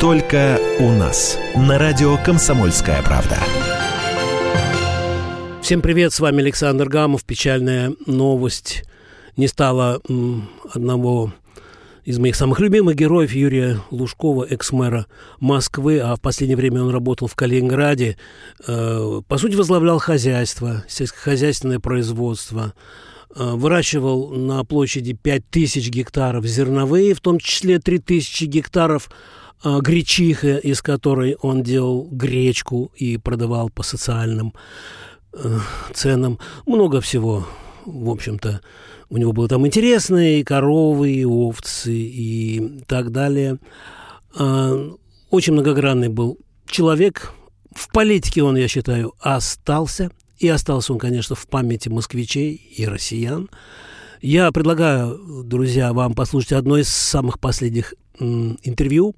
Только у нас. На радио «Комсомольская правда». Всем привет, с вами Александр Гамов. Печальная новость. Не стало м, одного из моих самых любимых героев Юрия Лужкова, экс-мэра Москвы, а в последнее время он работал в Калининграде. Э, по сути, возглавлял хозяйство, сельскохозяйственное производство. Э, выращивал на площади 5000 гектаров зерновые, в том числе 3000 гектаров гречиха, из которой он делал гречку и продавал по социальным э, ценам. Много всего, в общем-то, у него было там интересное, и коровы, и овцы, и так далее. А, очень многогранный был человек. В политике он, я считаю, остался. И остался он, конечно, в памяти москвичей и россиян. Я предлагаю, друзья, вам послушать одно из самых последних интервью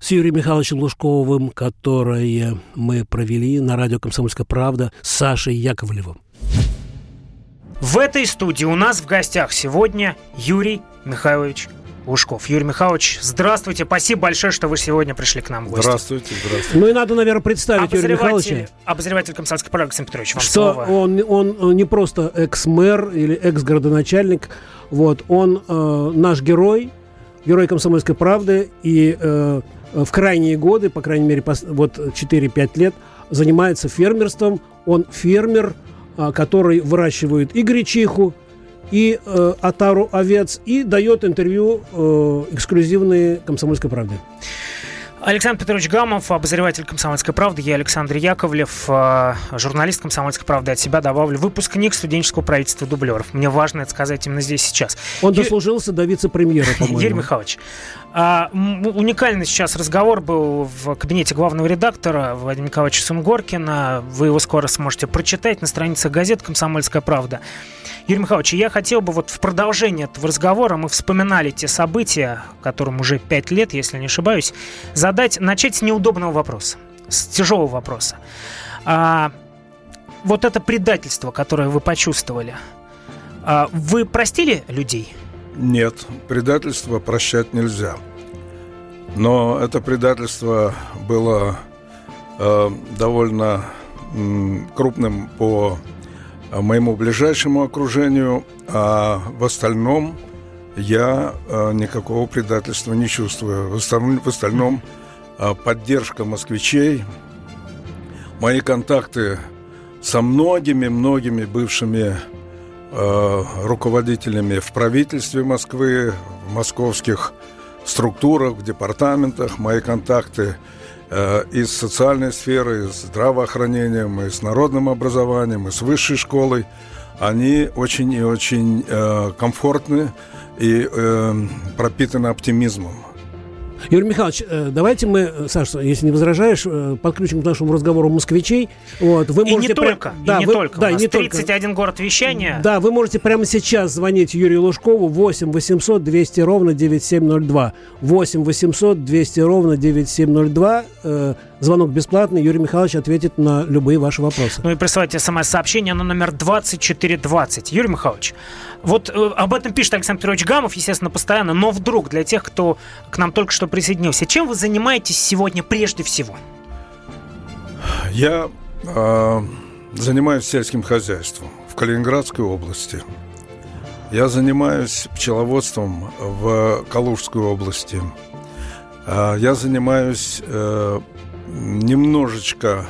с Юрием Михайловичем Лужковым, которое мы провели на радио «Комсомольская правда» с Сашей Яковлевым. В этой студии у нас в гостях сегодня Юрий Михайлович Лужков. Юрий Михайлович, здравствуйте. Спасибо большое, что вы сегодня пришли к нам в гости. Здравствуйте, здравствуйте. Ну и надо, наверное, представить Юрия Михайловича. Обозреватель комсомольской правды Александр Петрович, вам что слово. Он, он не просто экс-мэр или экс-городоначальник, вот, он э, наш герой, герой комсомольской правды, и э, в крайние годы, по крайней мере, вот 4-5 лет, занимается фермерством. Он фермер, а, который выращивает и гречиху, и э, отару овец, и дает интервью э, эксклюзивные «Комсомольской правды». Александр Петрович Гамов, обозреватель «Комсомольской правды», я Александр Яковлев, э, журналист «Комсомольской правды». От себя добавлю выпускник студенческого правительства дублеров. Мне важно это сказать именно здесь сейчас. Он Ю... дослужился до вице-премьера, по-моему. Юрий Михайлович, а, уникальный сейчас разговор был в кабинете главного редактора Владимира Николаевича Сунгоркина. Вы его скоро сможете прочитать на страницах газеты «Комсомольская правда». Юрий Михайлович, я хотел бы вот в продолжение этого разговора, мы вспоминали те события, которым уже пять лет, если не ошибаюсь, задать, начать с неудобного вопроса, с тяжелого вопроса. А, вот это предательство, которое вы почувствовали, а, вы простили людей? Нет, предательство прощать нельзя. Но это предательство было э, довольно э, крупным по моему ближайшему окружению, а в остальном я э, никакого предательства не чувствую. В остальном, э, поддержка москвичей, мои контакты со многими-многими бывшими руководителями в правительстве Москвы, в московских структурах, в департаментах, мои контакты Э, из социальной сферы, из здравоохранением, и с народным образованием, и с высшей школой, они очень и очень э, комфортны и э, пропитаны оптимизмом. Юрий Михайлович, э, давайте мы, э, Саша, если не возражаешь, э, подключим к нашему разговору москвичей. Вот, вы и можете не прям... только, да, и не вы... только. Да, У нас не 31 только. город вещания. Да, вы можете прямо сейчас звонить Юрию Лужкову 8 800 200 ровно 9702. 8 800 200 ровно 9702. Звонок бесплатный. Юрий Михайлович ответит на любые ваши вопросы. Ну и присылайте смс-сообщение на номер 2420. Юрий Михайлович, вот э, об этом пишет Александр Петрович Гамов, естественно, постоянно, но вдруг для тех, кто к нам только что присоединился, чем вы занимаетесь сегодня прежде всего? Я э, занимаюсь сельским хозяйством в Калининградской области. Я занимаюсь пчеловодством в Калужской области. Э, я занимаюсь э, немножечко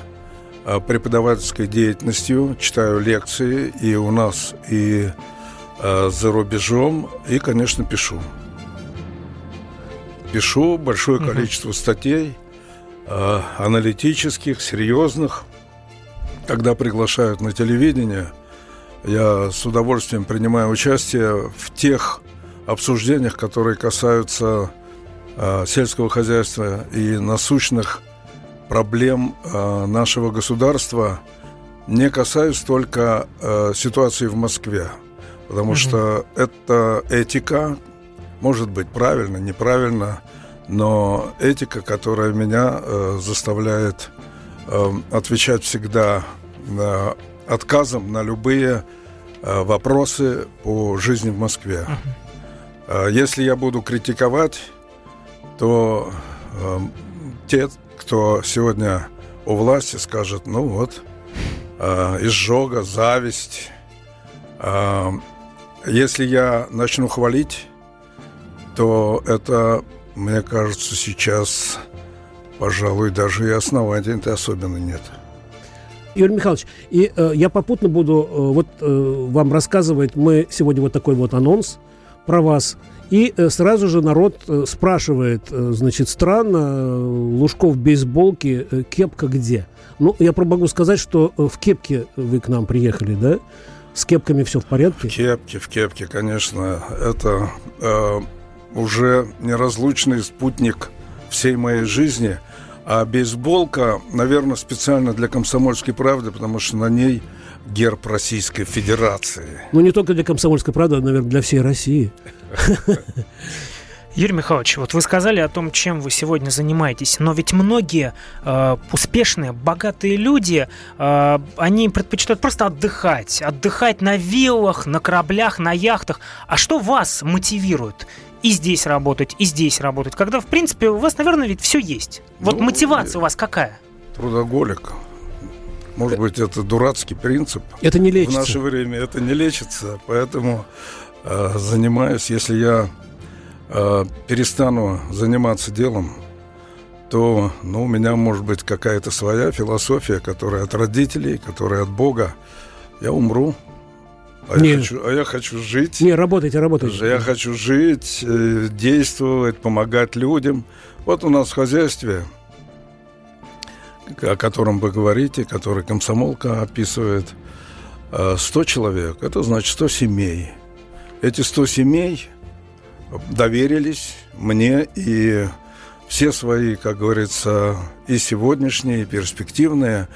э, преподавательской деятельностью, читаю лекции и у нас, и э, за рубежом, и, конечно, пишу. Пишу большое количество статей, э, аналитических, серьезных. Когда приглашают на телевидение, я с удовольствием принимаю участие в тех обсуждениях, которые касаются сельского хозяйства и насущных проблем э, нашего государства не касаюсь только э, ситуации в Москве, потому mm-hmm. что это этика, может быть правильно, неправильно, но этика, которая меня э, заставляет э, отвечать всегда отказом на любые вопросы по жизни в Москве. Э, если я буду критиковать, то э, те, кто сегодня у власти, скажет, ну вот, э, изжога, зависть. Э, если я начну хвалить, то это, мне кажется, сейчас, пожалуй, даже и оснований-то особенно нет. Юрий Михайлович, и э, я попутно буду э, вот э, вам рассказывать, мы сегодня вот такой вот анонс про вас, и э, сразу же народ э, спрашивает, э, значит, странно, Лужков в бейсболке, кепка где? Ну, я могу сказать, что в кепке вы к нам приехали, да? С кепками все в порядке? В кепке, в кепке, конечно. Это э, уже неразлучный спутник всей моей жизни – а бейсболка, наверное, специально для комсомольской правды, потому что на ней герб Российской Федерации. Ну, не только для комсомольской правды, а, наверное, для всей России. Юрий Михайлович, вот вы сказали о том, чем вы сегодня занимаетесь, но ведь многие э, успешные, богатые люди, э, они предпочитают просто отдыхать, отдыхать на виллах, на кораблях, на яхтах. А что вас мотивирует? и здесь работать, и здесь работать, когда, в принципе, у вас, наверное, ведь все есть. Вот ну, мотивация у вас какая? Трудоголик. Может быть, это дурацкий принцип. Это не лечится. В наше время это не лечится, поэтому э, занимаюсь, если я э, перестану заниматься делом, то ну, у меня может быть какая-то своя философия, которая от родителей, которая от Бога. Я умру, а, не. я хочу, а я хочу жить. Не, работайте, работайте. Я хочу жить, э, действовать, помогать людям. Вот у нас в хозяйстве, о котором вы говорите, который комсомолка описывает, 100 э, человек, это значит 100 семей. Эти 100 семей доверились мне и все свои, как говорится, и сегодняшние, и перспективные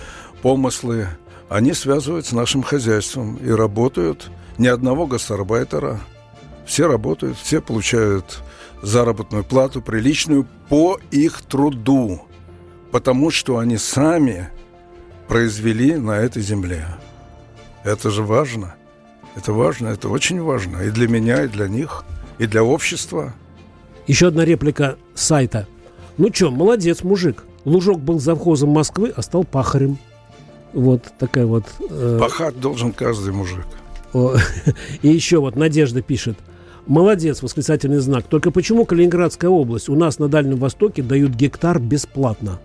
помыслы – они связывают с нашим хозяйством и работают. Ни одного гастарбайтера. Все работают, все получают заработную плату приличную по их труду, потому что они сами произвели на этой земле. Это же важно. Это важно, это очень важно. И для меня, и для них, и для общества. Еще одна реплика сайта. Ну что, молодец, мужик. Лужок был завхозом Москвы, а стал пахарем. Вот такая вот... Э... Пахать должен каждый мужик. И еще вот Надежда пишет. Молодец, восклицательный знак. Только почему Калининградская область? У нас на Дальнем Востоке дают гектар бесплатно.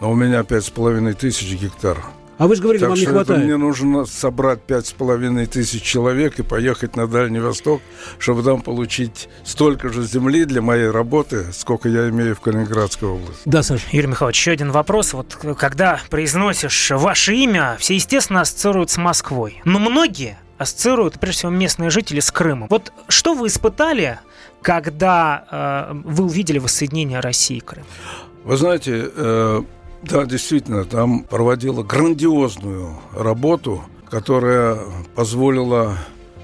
Но у меня пять с половиной тысяч гектар. А вы же говорили, так вам не хватает. мне нужно собрать пять с половиной тысяч человек и поехать на Дальний Восток, чтобы там получить столько же земли для моей работы, сколько я имею в Калининградской области. Да, Саша. Юрий Михайлович, еще один вопрос. Вот когда произносишь ваше имя, все, естественно, ассоциируют с Москвой. Но многие ассоциируют, прежде всего, местные жители с Крымом. Вот что вы испытали, когда э, вы увидели воссоединение России и Крыма? Вы знаете, э, да, действительно, там проводила грандиозную работу, которая позволила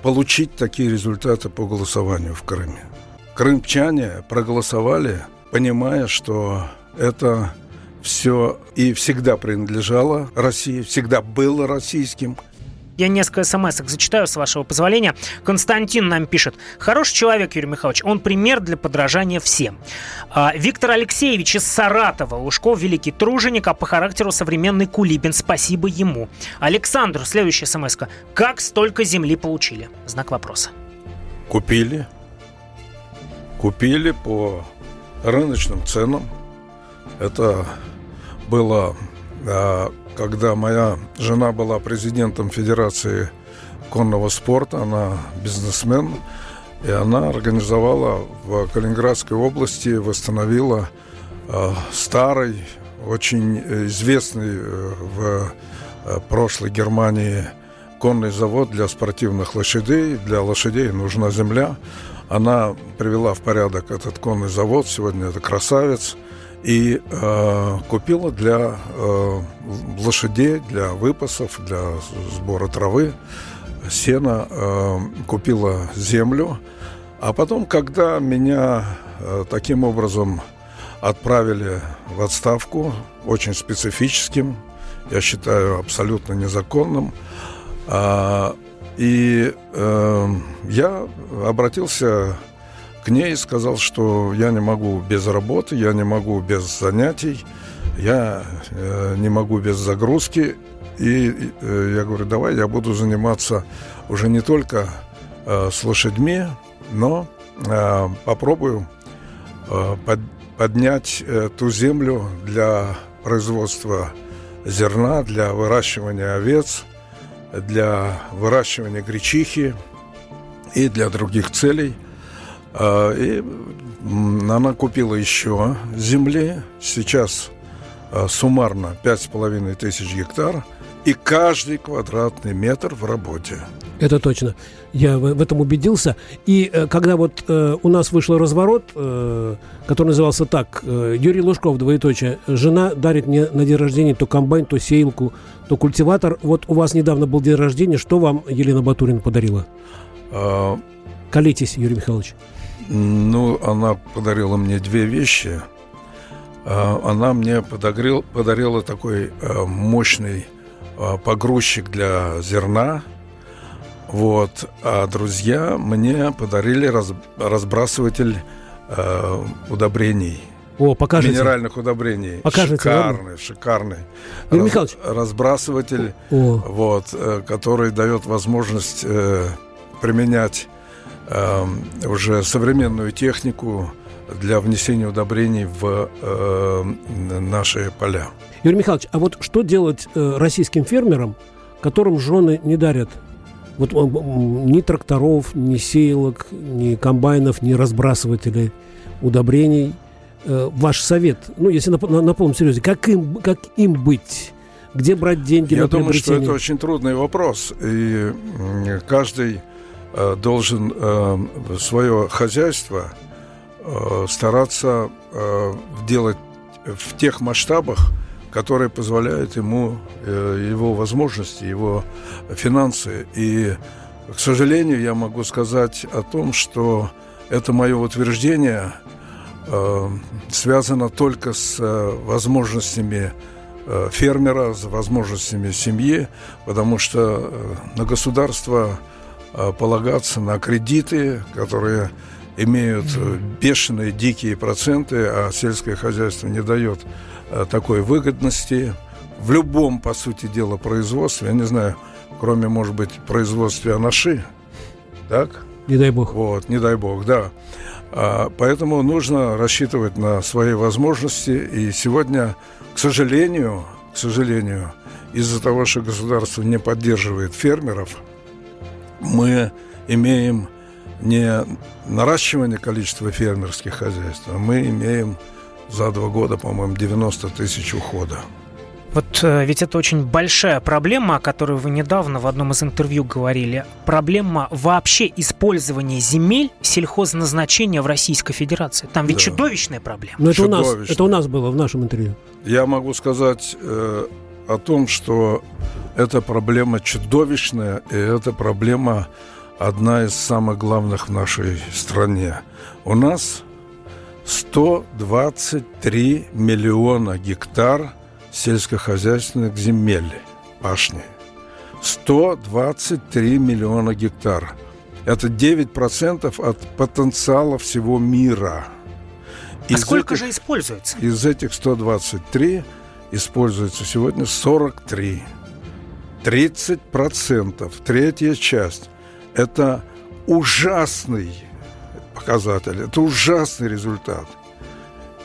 получить такие результаты по голосованию в Крыме. Крымчане проголосовали, понимая, что это все и всегда принадлежало России, всегда было российским. Я несколько смс зачитаю, с вашего позволения. Константин нам пишет. Хороший человек, Юрий Михайлович. Он пример для подражания всем. А, Виктор Алексеевич из Саратова. Лужков великий труженик, а по характеру современный Кулибин. Спасибо ему. Александр, следующая смс -ка. Как столько земли получили? Знак вопроса. Купили. Купили по рыночным ценам. Это было а, когда моя жена была президентом Федерации конного спорта, она бизнесмен, и она организовала в Калининградской области, восстановила э, старый, очень известный э, в э, прошлой Германии конный завод для спортивных лошадей. Для лошадей нужна земля. Она привела в порядок этот конный завод. Сегодня это красавец и э, купила для э, лошадей, для выпасов, для сбора травы, сена, э, купила землю. А потом, когда меня э, таким образом отправили в отставку, очень специфическим, я считаю, абсолютно незаконным, э, и э, я обратился к ней и сказал, что я не могу без работы, я не могу без занятий, я э, не могу без загрузки. И э, я говорю, давай я буду заниматься уже не только э, с лошадьми, но э, попробую э, под, поднять э, ту землю для производства зерна, для выращивания овец, для выращивания гречихи и для других целей. Э, и она купила еще земли. Сейчас э, суммарно 5,5 тысяч гектар – и каждый квадратный метр в работе. Это точно. Я в, этом убедился. И э, когда вот э, у нас вышел разворот, э, который назывался так, э, Юрий Лужков, двоеточие, жена дарит мне на день рождения то комбайн, то сейлку, то культиватор. Вот у вас недавно был день рождения, что вам Елена Батурина подарила? А... Колитесь, Юрий Михайлович. Ну, она подарила мне две вещи. А, она мне подарил, подарила такой э, мощный Э, погрузчик для зерна. Вот. А друзья мне подарили раз, разбрасыватель э, удобрений. О, покажите. Минеральных удобрений. Покажите. Шикарный, ладно? шикарный. Юрий Раз, Михайлович. Разбрасыватель, О. вот, э, который дает возможность э, применять э, уже современную технику для внесения удобрений в э, наши поля. Юрий Михайлович, а вот что делать э, российским фермерам, которым жены не дарят вот ни тракторов, ни сеялок, ни комбайнов, ни разбрасывателей удобрений? Э, ваш совет, ну, если на, на, на полном серьезе, как им, как им быть? Где брать деньги Я на думаю, что это очень трудный вопрос. И каждый должен э, свое хозяйство э, стараться э, делать в тех масштабах, которые позволяют ему э, его возможности, его финансы. И, к сожалению, я могу сказать о том, что это мое утверждение э, связано только с э, возможностями фермера, с возможностями семьи, потому что на государство полагаться на кредиты, которые имеют бешеные, дикие проценты, а сельское хозяйство не дает Э, такой выгодности в любом, по сути дела, производстве. Я не знаю, кроме, может быть, производства анаши, так? Не дай бог. Вот, не дай бог, да. А, поэтому нужно рассчитывать на свои возможности. И сегодня, к сожалению, к сожалению, из-за того, что государство не поддерживает фермеров, мы имеем не наращивание количества фермерских хозяйств, а мы имеем за два года, по-моему, 90 тысяч ухода. Вот э, ведь это очень большая проблема, о которой вы недавно в одном из интервью говорили. Проблема вообще использования земель сельхозназначения в Российской Федерации. Там ведь да. чудовищная проблема. Но это у, нас, это у нас было в нашем интервью. Я могу сказать э, о том, что эта проблема чудовищная, и эта проблема одна из самых главных в нашей стране. У нас 123 миллиона гектар сельскохозяйственных земель пашни. 123 миллиона гектар. Это 9% от потенциала всего мира. А из а сколько этих, же используется? Из этих 123 используется сегодня 43. 30%, третья часть. Это ужасный показатель. Это ужасный результат.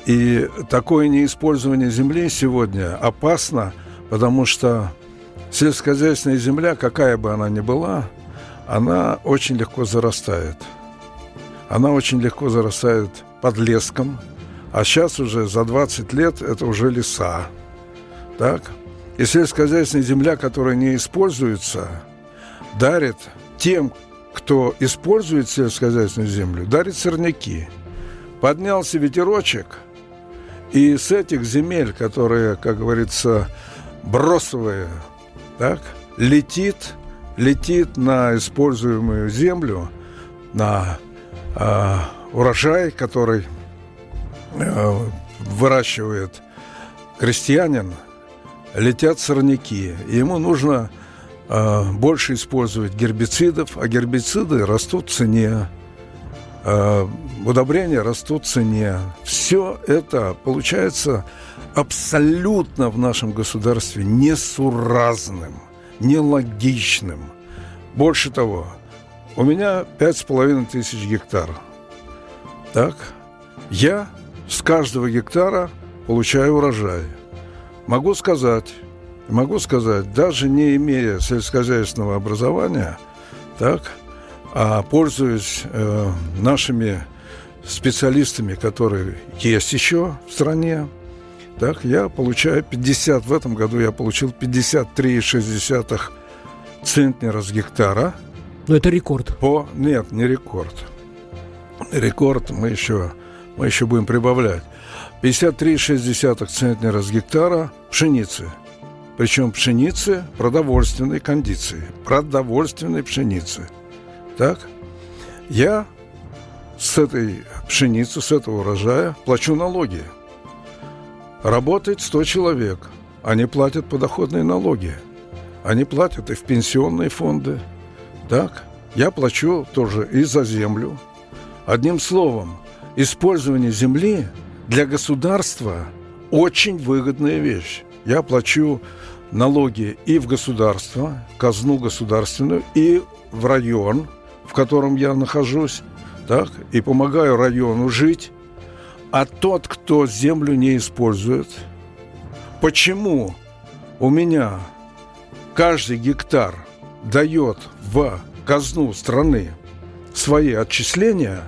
И такое неиспользование земли сегодня опасно, потому что сельскохозяйственная земля, какая бы она ни была, она очень легко зарастает. Она очень легко зарастает под леском, а сейчас уже за 20 лет это уже леса. Так? И сельскохозяйственная земля, которая не используется, дарит тем, кто использует сельскохозяйственную землю, дарит сорняки. Поднялся ветерочек, и с этих земель, которые, как говорится, бросовые, так, летит, летит на используемую землю, на э, урожай, который э, выращивает крестьянин, летят сорняки. Ему нужно а, больше использовать гербицидов, а гербициды растут в цене. э, удобрения растут в цене. Все это получается абсолютно в нашем государстве несуразным, нелогичным. Больше того, у меня пять с половиной тысяч гектар. Так, я с каждого гектара получаю урожай. Могу сказать, могу сказать, даже не имея сельскохозяйственного образования, так, а пользуясь э, нашими специалистами, которые есть еще в стране, так, я получаю 50, в этом году я получил 53,6 центнера с гектара. Но это рекорд. По, нет, не рекорд. Рекорд мы еще, мы еще будем прибавлять. 53,6 центнера с гектара пшеницы. Причем пшеницы продовольственной кондиции. Продовольственной пшеницы. Так? Я с этой пшеницы, с этого урожая плачу налоги. Работает 100 человек. Они платят подоходные налоги. Они платят и в пенсионные фонды. Так? Я плачу тоже и за землю. Одним словом, использование земли для государства очень выгодная вещь. Я плачу налоги и в государство, казну государственную, и в район, в котором я нахожусь, так, и помогаю району жить. А тот, кто землю не использует, почему у меня каждый гектар дает в казну страны свои отчисления,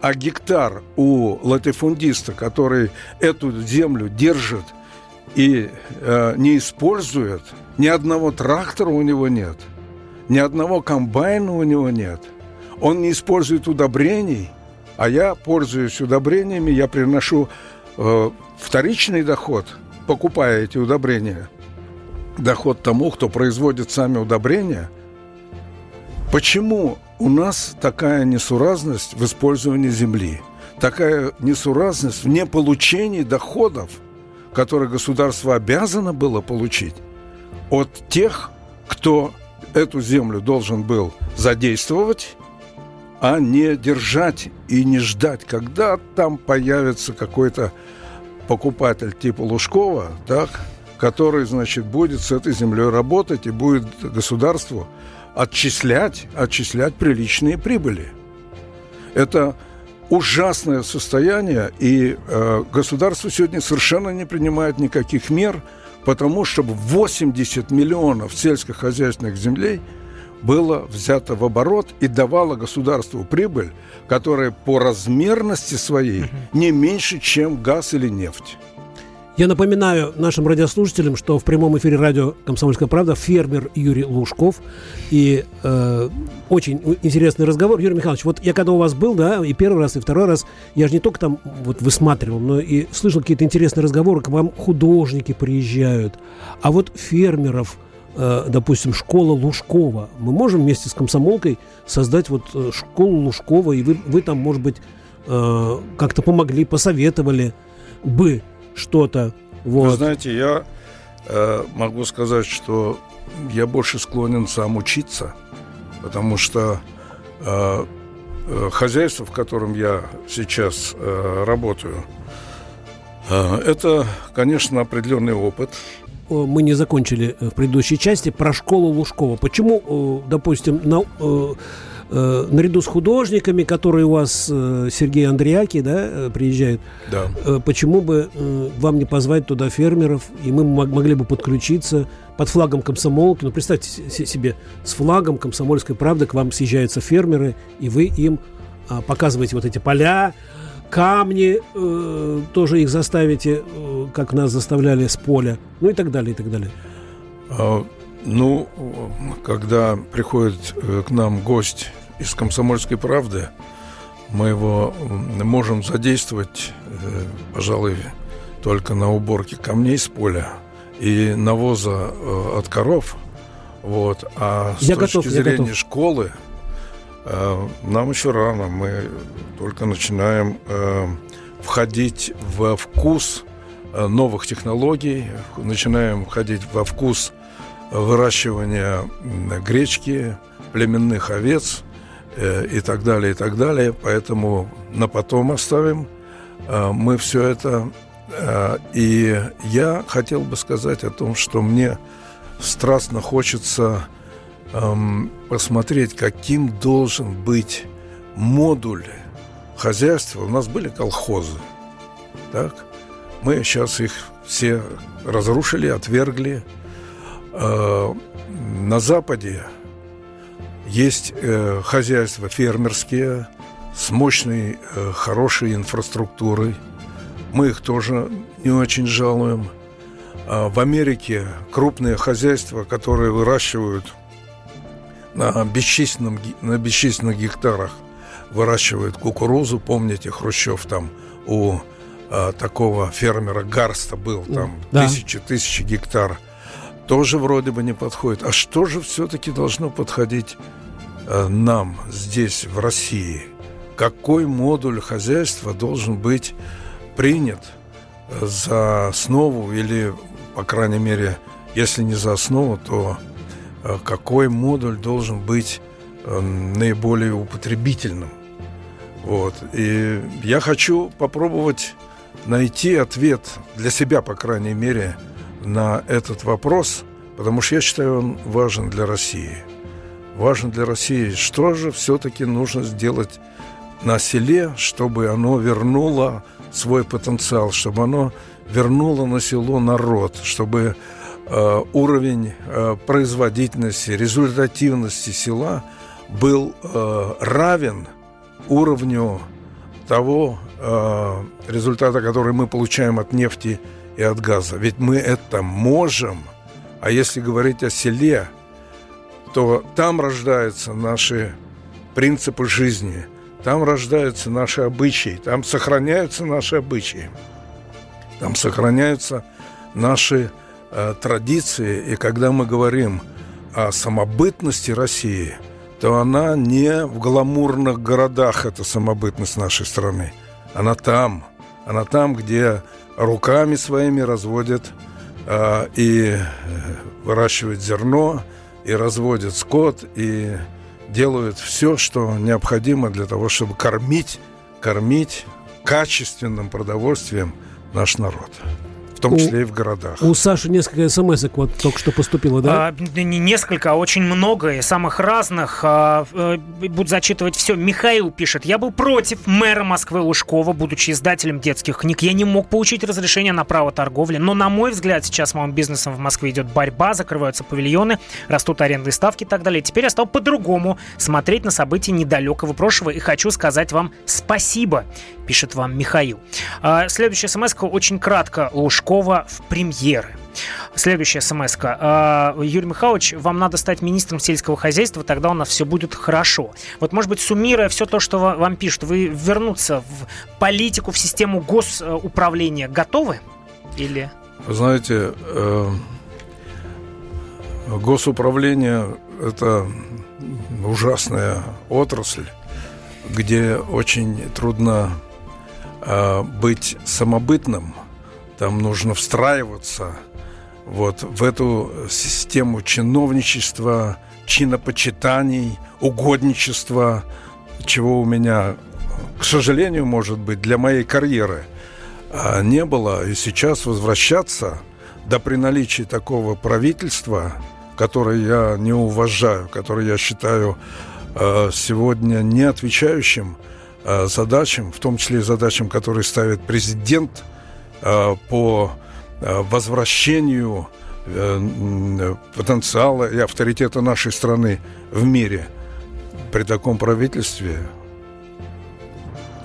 а гектар у латифундиста, который эту землю держит и э, не использует, ни одного трактора у него нет, ни одного комбайна у него нет, он не использует удобрений, а я пользуюсь удобрениями, я приношу э, вторичный доход, покупая эти удобрения, доход тому, кто производит сами удобрения. Почему у нас такая несуразность в использовании земли? Такая несуразность в неполучении доходов, которые государство обязано было получить от тех, кто эту землю должен был задействовать а не держать и не ждать, когда там появится какой-то покупатель типа Лужкова, так, который, значит, будет с этой землей работать и будет государству отчислять, отчислять приличные прибыли. Это ужасное состояние, и э, государство сегодня совершенно не принимает никаких мер, потому чтобы 80 миллионов сельскохозяйственных землей – было взято в оборот и давало государству прибыль, которая по размерности своей не меньше, чем газ или нефть. Я напоминаю нашим радиослушателям, что в прямом эфире радио «Комсомольская правда» фермер Юрий Лужков. И э, очень интересный разговор. Юрий Михайлович, вот я когда у вас был, да, и первый раз, и второй раз, я же не только там вот высматривал, но и слышал какие-то интересные разговоры, к вам художники приезжают. А вот фермеров – Э, допустим, школа Лужкова. Мы можем вместе с комсомолкой создать вот э, школу Лужкова, и вы, вы там, может быть, э, как-то помогли, посоветовали бы что-то. Вот. Вы знаете, я э, могу сказать, что я больше склонен сам учиться, потому что э, э, хозяйство, в котором я сейчас э, работаю, э, это, конечно, определенный опыт. Мы не закончили э, в предыдущей части про школу Лужкова. Почему, допустим, на, наряду с художниками, которые у вас Сергей Андреяки, да, приезжают, да. почему бы вам не позвать туда фермеров, и мы могли бы подключиться под флагом комсомолки. Ну, представьте себе, с флагом комсомольской правды к вам съезжаются фермеры, и вы им а, показываете вот эти поля, камни э, тоже их заставите, э, как нас заставляли с поля, ну и так далее, и так далее. Ну, когда приходит э, к нам гость из «Комсомольской правды», мы его можем задействовать, э, пожалуй, только на уборке камней с поля и навоза э, от коров. Вот. А с я точки готов, зрения школы, Э, нам еще рано, мы только начинаем входить во вкус новых технологий, начинаем входить во вкус выращивания гречки, племенных овец. э, и так далее, и так далее. Поэтому на потом оставим э, мы все это. Э, и я хотел бы сказать о том, что мне страстно хочется эм, посмотреть, каким должен быть модуль хозяйства. У нас были колхозы, так? Мы сейчас их все разрушили, отвергли. Э, на Западе есть э, хозяйства фермерские с мощной, э, хорошей инфраструктурой. Мы их тоже не очень жалуем. А в Америке крупные хозяйства, которые выращивают на, бесчисленном, на бесчисленных гектарах выращивают кукурузу. Помните, Хрущев там у а, такого фермера Гарста был, там да. тысячи, тысячи гектар. Тоже вроде бы не подходит. А что же все-таки должно подходить а, нам здесь, в России? Какой модуль хозяйства должен быть принят э, за основу или, по крайней мере, если не за основу, то э, какой модуль должен быть э, наиболее употребительным? Вот. И я хочу попробовать найти ответ для себя, по крайней мере, на этот вопрос, потому что я считаю, он важен для России. Важен для России. Что же все-таки нужно сделать на селе, чтобы оно вернуло свой потенциал, чтобы оно вернуло на село народ, чтобы э, уровень э, производительности, результативности села был э, равен уровню того э, результата, который мы получаем от нефти и от газа. Ведь мы это можем. А если говорить о селе, то там рождаются наши принципы жизни, там рождаются наши обычаи, там сохраняются наши обычаи, там сохраняются наши э, традиции. И когда мы говорим о самобытности России – то она не в гламурных городах, эта самобытность нашей страны. Она там. Она там, где руками своими разводят э, и выращивают зерно, и разводят скот, и делают все, что необходимо для того, чтобы кормить, кормить качественным продовольствием наш народ том числе у, и в городах. У Саши несколько смс вот только что поступило, да? А, не несколько, а очень много, и самых разных. А, а, буду зачитывать все. Михаил пишет, я был против мэра Москвы Лужкова, будучи издателем детских книг. Я не мог получить разрешение на право торговли, но, на мой взгляд, сейчас малым бизнесом в Москве идет борьба, закрываются павильоны, растут арендные ставки и так далее. Теперь я стал по-другому смотреть на события недалекого прошлого и хочу сказать вам спасибо, пишет вам Михаил. А, следующая смс очень кратко. Лужков Пескова в премьеры. Следующая смс -ка. А, Юрий Михайлович, вам надо стать министром сельского хозяйства, тогда у нас все будет хорошо. Вот, может быть, суммируя все то, что вам пишут, вы вернуться в политику, в систему госуправления готовы? Или... знаете, э, госуправление – это ужасная отрасль, где очень трудно э, быть самобытным – там нужно встраиваться вот в эту систему чиновничества, чинопочитаний, угодничества, чего у меня, к сожалению, может быть, для моей карьеры а, не было. И сейчас возвращаться, да при наличии такого правительства, которое я не уважаю, которое я считаю а, сегодня не отвечающим а, задачам, в том числе и задачам, которые ставит президент – по э, возвращению э, потенциала и авторитета нашей страны в мире при таком правительстве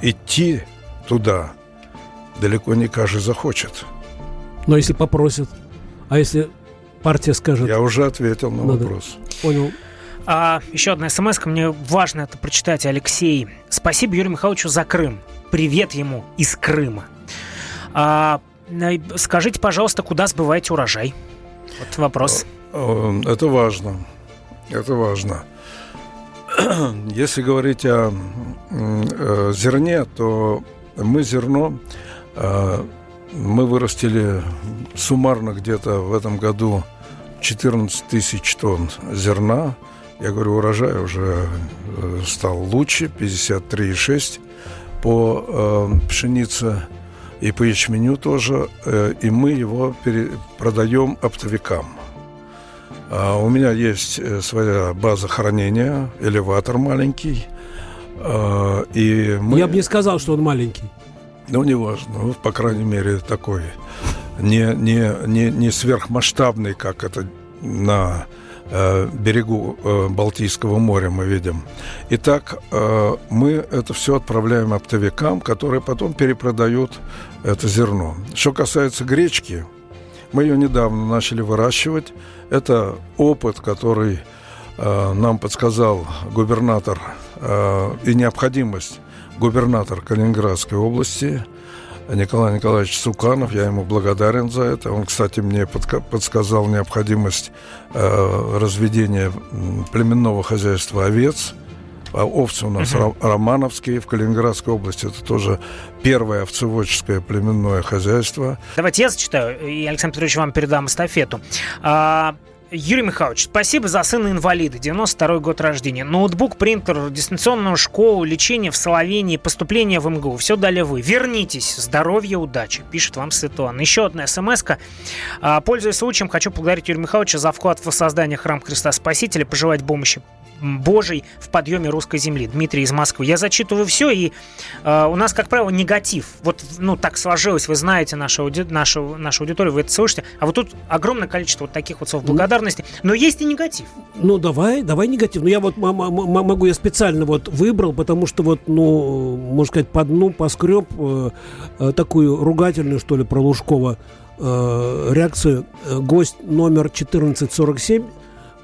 идти туда далеко не каждый захочет. Но если попросят, а если партия скажет... Я уже ответил на надо. вопрос. Понял. А, еще одна смс мне важно это прочитать, Алексей. Спасибо Юрию Михайловичу за Крым. Привет ему из Крыма. А, скажите, пожалуйста, куда сбываете урожай? Вот вопрос. Э, это важно. Это важно. Если говорить о э, зерне, то мы зерно э, мы вырастили суммарно где-то в этом году 14 тысяч тонн зерна. Я говорю, урожай уже э, стал лучше, 53,6 по э, пшенице и по ячменю тоже, э, и мы его продаем оптовикам. А у меня есть э, своя база хранения, элеватор маленький, э, и мы... Я бы не сказал, что он маленький. Ну, неважно, ну, по крайней мере, такой не, не, не, не сверхмасштабный, как это на э, берегу э, Балтийского моря мы видим. Итак, э, мы это все отправляем оптовикам, которые потом перепродают это зерно. Что касается гречки, мы ее недавно начали выращивать. Это опыт, который нам подсказал губернатор и необходимость губернатор Калининградской области Николай Николаевич Суканов. Я ему благодарен за это. Он, кстати, мне подсказал необходимость э, разведения племенного хозяйства овец. А овцы у нас uh-huh. романовские в Калининградской области. Это тоже первое овцеводческое племенное хозяйство. Давайте я зачитаю, и Александр Петрович вам передам эстафету. А, Юрий Михайлович, спасибо за сына инвалида, 92 год рождения. Ноутбук, принтер, дистанционную школу, лечение в Соловении, поступление в МГУ. Все дали вы. Вернитесь. Здоровья, удачи. Пишет вам Светлана. Еще одна смс -ка. А, пользуясь случаем, хочу поблагодарить Юрия Михайловича за вклад в создание храма Христа Спасителя, пожелать помощи Божий в подъеме русской земли. Дмитрий из Москвы. Я зачитываю все, и э, у нас, как правило, негатив. Вот, ну, так сложилось, вы знаете нашу, ауди... нашу, нашу аудиторию, вы это слышите. А вот тут огромное количество вот таких вот слов благодарности. Но есть и негатив. Ну, давай, давай негатив. Ну, я вот могу, я специально вот выбрал, потому что вот, ну, можно сказать, по дну поскреб э, э, такую ругательную, что ли, про Лужкова э, реакцию. Э, гость номер 1447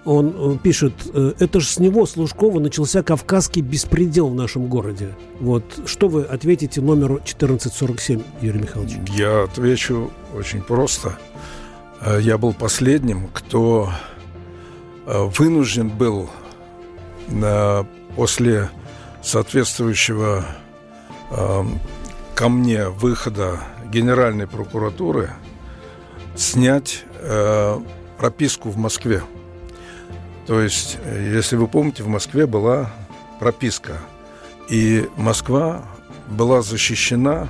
он э, пишет, э, это же с него, с Лужкова, начался кавказский беспредел в нашем городе. Вот что вы ответите номеру 1447, Юрий Михайлович? Я отвечу очень просто. Э, я был последним, кто вынужден был после соответствующего ко мне выхода Генеральной прокуратуры снять прописку в Москве. То есть, э, если вы помните, в Москве была прописка, и Москва была защищена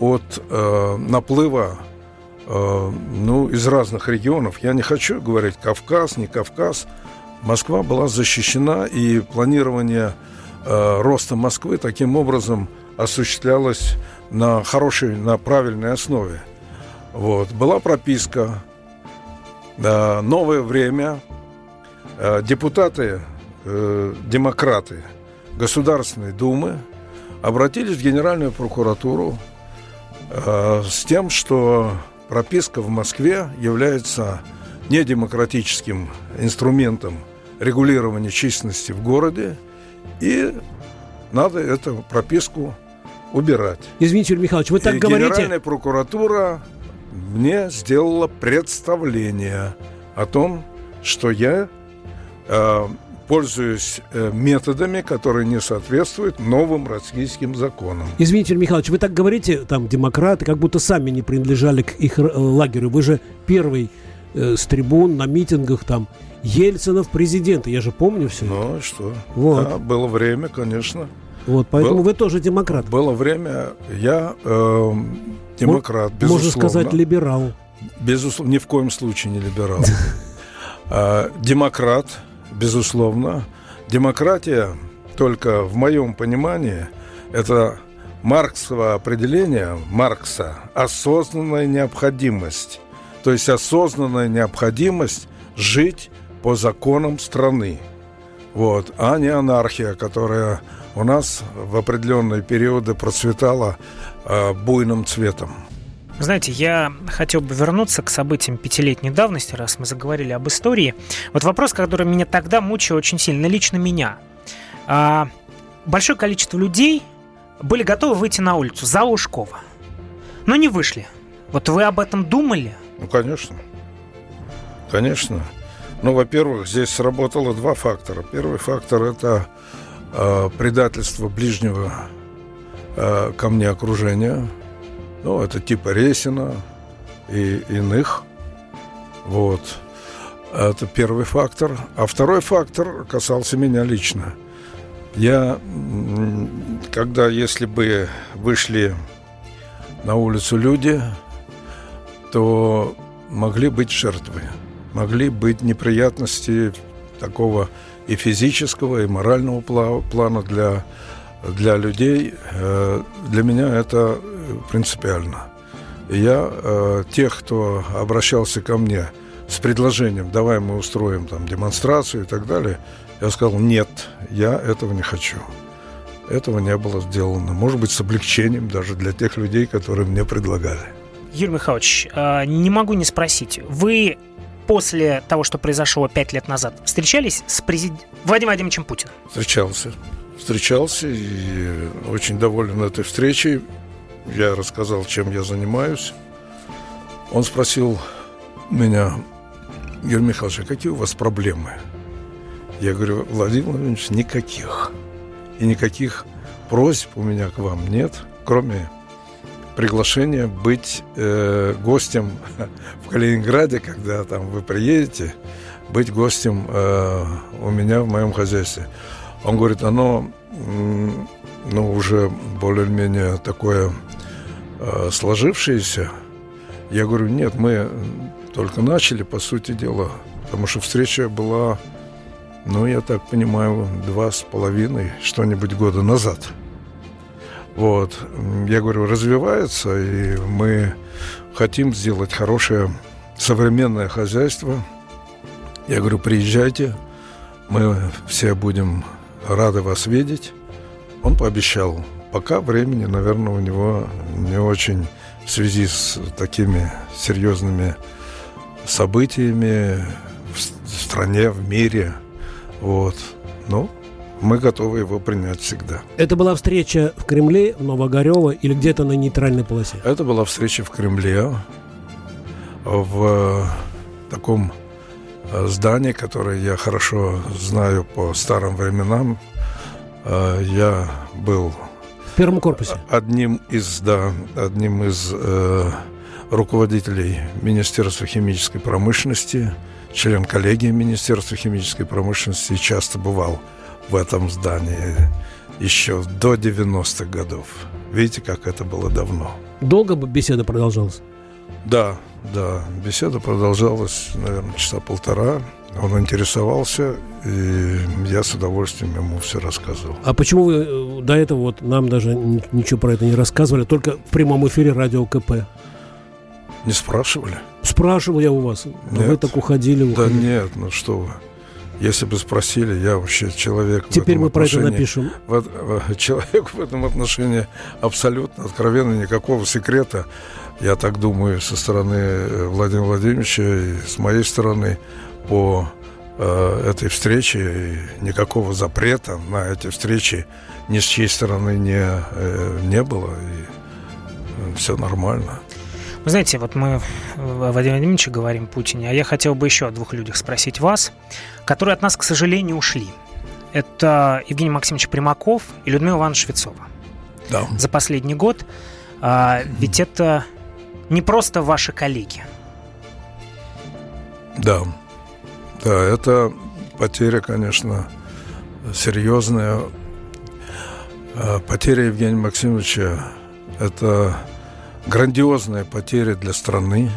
от э, наплыва э, ну, из разных регионов. Я не хочу говорить Кавказ, не Кавказ. Москва была защищена, и планирование э, роста Москвы таким образом осуществлялось на хорошей, на правильной основе. Вот. Была прописка, э, новое время, Э, депутаты, э, демократы Государственной Думы обратились в Генеральную прокуратуру э, с тем, что прописка в Москве является недемократическим инструментом регулирования численности в городе, и надо эту прописку убирать. Извините, Юрий Михайлович, вы так и говорите... Генеральная прокуратура мне сделала представление о том, что я Э, пользуюсь э, методами, которые не соответствуют новым российским законам. Извините, Михайлович, вы так говорите, там, демократы, как будто сами не принадлежали к их э, лагерю. Вы же первый э, с трибун на митингах там Ельцинов президент, я же помню все. Ну, что? Вот. Да, было время, конечно. Вот, поэтому Был, вы тоже демократ. Было время, я э, демократ, М- безусловно. Можно сказать, либерал. Безусловно, ни в коем случае не либерал. А, демократ, безусловно. Демократия, только в моем понимании, это Марксово определение Маркса – осознанная необходимость. То есть осознанная необходимость жить по законам страны. Вот, а не анархия, которая у нас в определенные периоды процветала э, буйным цветом. Знаете, я хотел бы вернуться к событиям пятилетней давности, раз мы заговорили об истории. Вот вопрос, который меня тогда мучил очень сильно, лично меня. А, большое количество людей были готовы выйти на улицу за Лужкова, но не вышли. Вот вы об этом думали? Ну, конечно. Конечно. Ну, во-первых, здесь сработало два фактора. Первый фактор – это э, предательство ближнего э, ко мне окружения – ну, это типа Ресина и иных. Вот. Это первый фактор. А второй фактор касался меня лично. Я, когда, если бы вышли на улицу люди, то могли быть жертвы, могли быть неприятности такого и физического, и морального плана для, для людей. Э, для меня это принципиально. И я э, тех, кто обращался ко мне с предложением, давай мы устроим там демонстрацию и так далее, я сказал, нет, я этого не хочу. Этого не было сделано. Может быть, с облегчением даже для тех людей, которые мне предлагали. Юрий Михайлович, э, не могу не спросить. Вы после того, что произошло пять лет назад, встречались с президентом Владимиром Владимировичем Путиным? Встречался. Встречался и очень доволен этой встречей. Я рассказал, чем я занимаюсь. Он спросил меня, Юрий Михайлович, а какие у вас проблемы? Я говорю, Владимир Владимирович, никаких. И никаких просьб у меня к вам нет, кроме приглашение быть э, гостем в Калининграде, когда там вы приедете, быть гостем э, у меня в моем хозяйстве. Он говорит, оно ну, уже более-менее такое э, сложившееся. Я говорю, нет, мы только начали, по сути дела, потому что встреча была, ну, я так понимаю, два с половиной, что-нибудь года назад – вот. Я говорю, развивается, и мы хотим сделать хорошее современное хозяйство. Я говорю, приезжайте, мы все будем рады вас видеть. Он пообещал. Пока времени, наверное, у него не очень в связи с такими серьезными событиями в стране, в мире. Вот. Ну, мы готовы его принять всегда. Это была встреча в Кремле, в Новогорево или где-то на нейтральной полосе? Это была встреча в Кремле, в таком э, здании, которое я хорошо знаю по старым временам. Э, я был в первом корпусе. Одним из, да, одним из э, руководителей Министерства химической промышленности, член коллегии Министерства химической промышленности, часто бывал в этом здании еще до 90-х годов. Видите, как это было давно. Долго бы беседа продолжалась? Да, да. Беседа продолжалась, наверное, часа полтора. Он интересовался, и я с удовольствием ему все рассказывал. А почему вы э, до этого вот нам даже ничего про это не рассказывали, только в прямом эфире радио КП? Не спрашивали? Спрашивал я у вас. Нет. Вы так уходили, уходили. Да нет, ну что вы. Если бы спросили, я вообще человек... Теперь мы про это напишем. В, в, человек в этом отношении абсолютно откровенно, никакого секрета, я так думаю, со стороны э, Владимира Владимировича и с моей стороны по э, этой встрече, никакого запрета на эти встречи ни с чьей стороны не, э, не было, и э, все нормально. Вы знаете, вот мы о Владимире Владимировиче говорим Путине, а я хотел бы еще о двух людях спросить вас, которые от нас, к сожалению, ушли. Это Евгений Максимович Примаков и Людмила Ивановна Швецова. Да. За последний год. А, ведь это не просто ваши коллеги. Да. Да, это потеря, конечно, серьезная. А, потеря Евгения Максимовича – это грандиозная потеря для страны,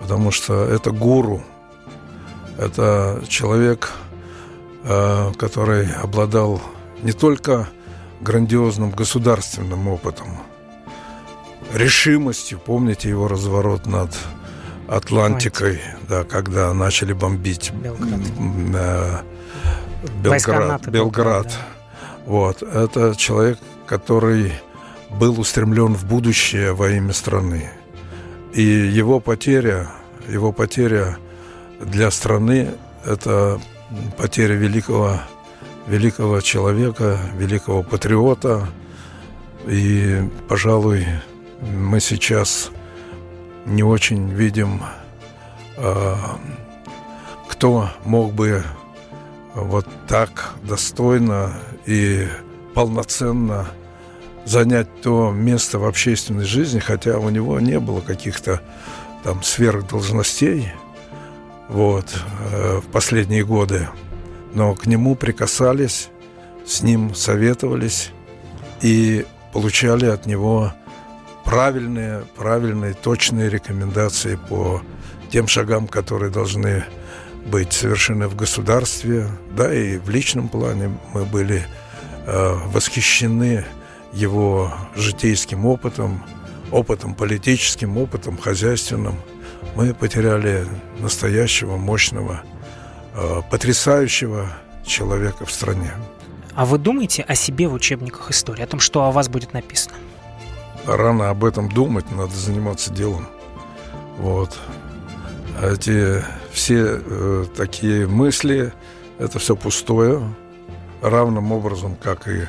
потому что это гуру, это человек, э, который обладал не только грандиозным государственным опытом, решимостью, помните его разворот над Атлантикой, да, когда начали бомбить Белград, э, Белград, Белград. Да. Вот, это человек, который был устремлен в будущее во имя страны. И его потеря, его потеря для страны – это потеря великого, великого человека, великого патриота. И, пожалуй, мы сейчас не очень видим, а, кто мог бы вот так достойно и полноценно – занять то место в общественной жизни, хотя у него не было каких-то там сверхдолжностей. вот, в последние годы. Но к нему прикасались, с ним советовались и получали от него правильные, правильные, точные рекомендации по тем шагам, которые должны быть совершены в государстве, да, и в личном плане мы были э, восхищены его житейским опытом, опытом политическим, опытом хозяйственным. Мы потеряли настоящего, мощного, э, потрясающего человека в стране. А вы думаете о себе в учебниках истории, о том, что о вас будет написано? Рано об этом думать, надо заниматься делом. Вот. А эти все э, такие мысли, это все пустое, равным образом, как и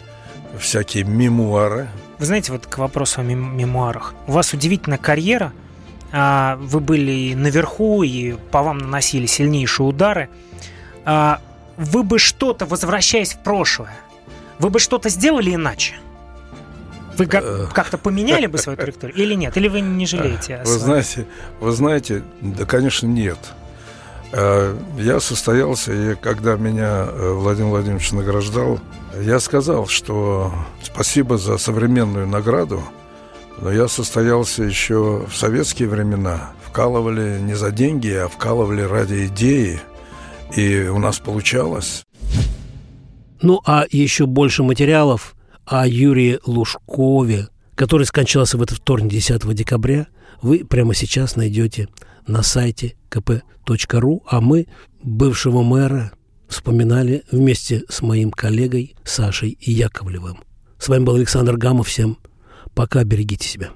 всякие мемуары. Вы знаете, вот к вопросу о мем- мемуарах. У вас удивительная карьера. А, вы были наверху, и по вам наносили сильнейшие удары. А, вы бы что-то, возвращаясь в прошлое, вы бы что-то сделали иначе? Вы как-то поменяли бы свою траекторию или нет? Или вы не жалеете? Вы знаете, вы знаете, да, конечно, нет. Э, я состоялся, и когда меня э, Владимир Владимирович награждал, я сказал, что спасибо за современную награду, но я состоялся еще в советские времена. Вкалывали не за деньги, а вкалывали ради идеи. И у нас получалось. Ну, а еще больше материалов о Юрии Лужкове, который скончался в этот вторник 10 декабря, вы прямо сейчас найдете на сайте kp.ru, а мы бывшего мэра вспоминали вместе с моим коллегой Сашей Яковлевым. С вами был Александр Гамов. Всем пока, берегите себя.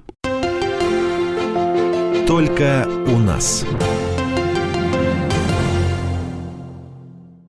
Только у нас.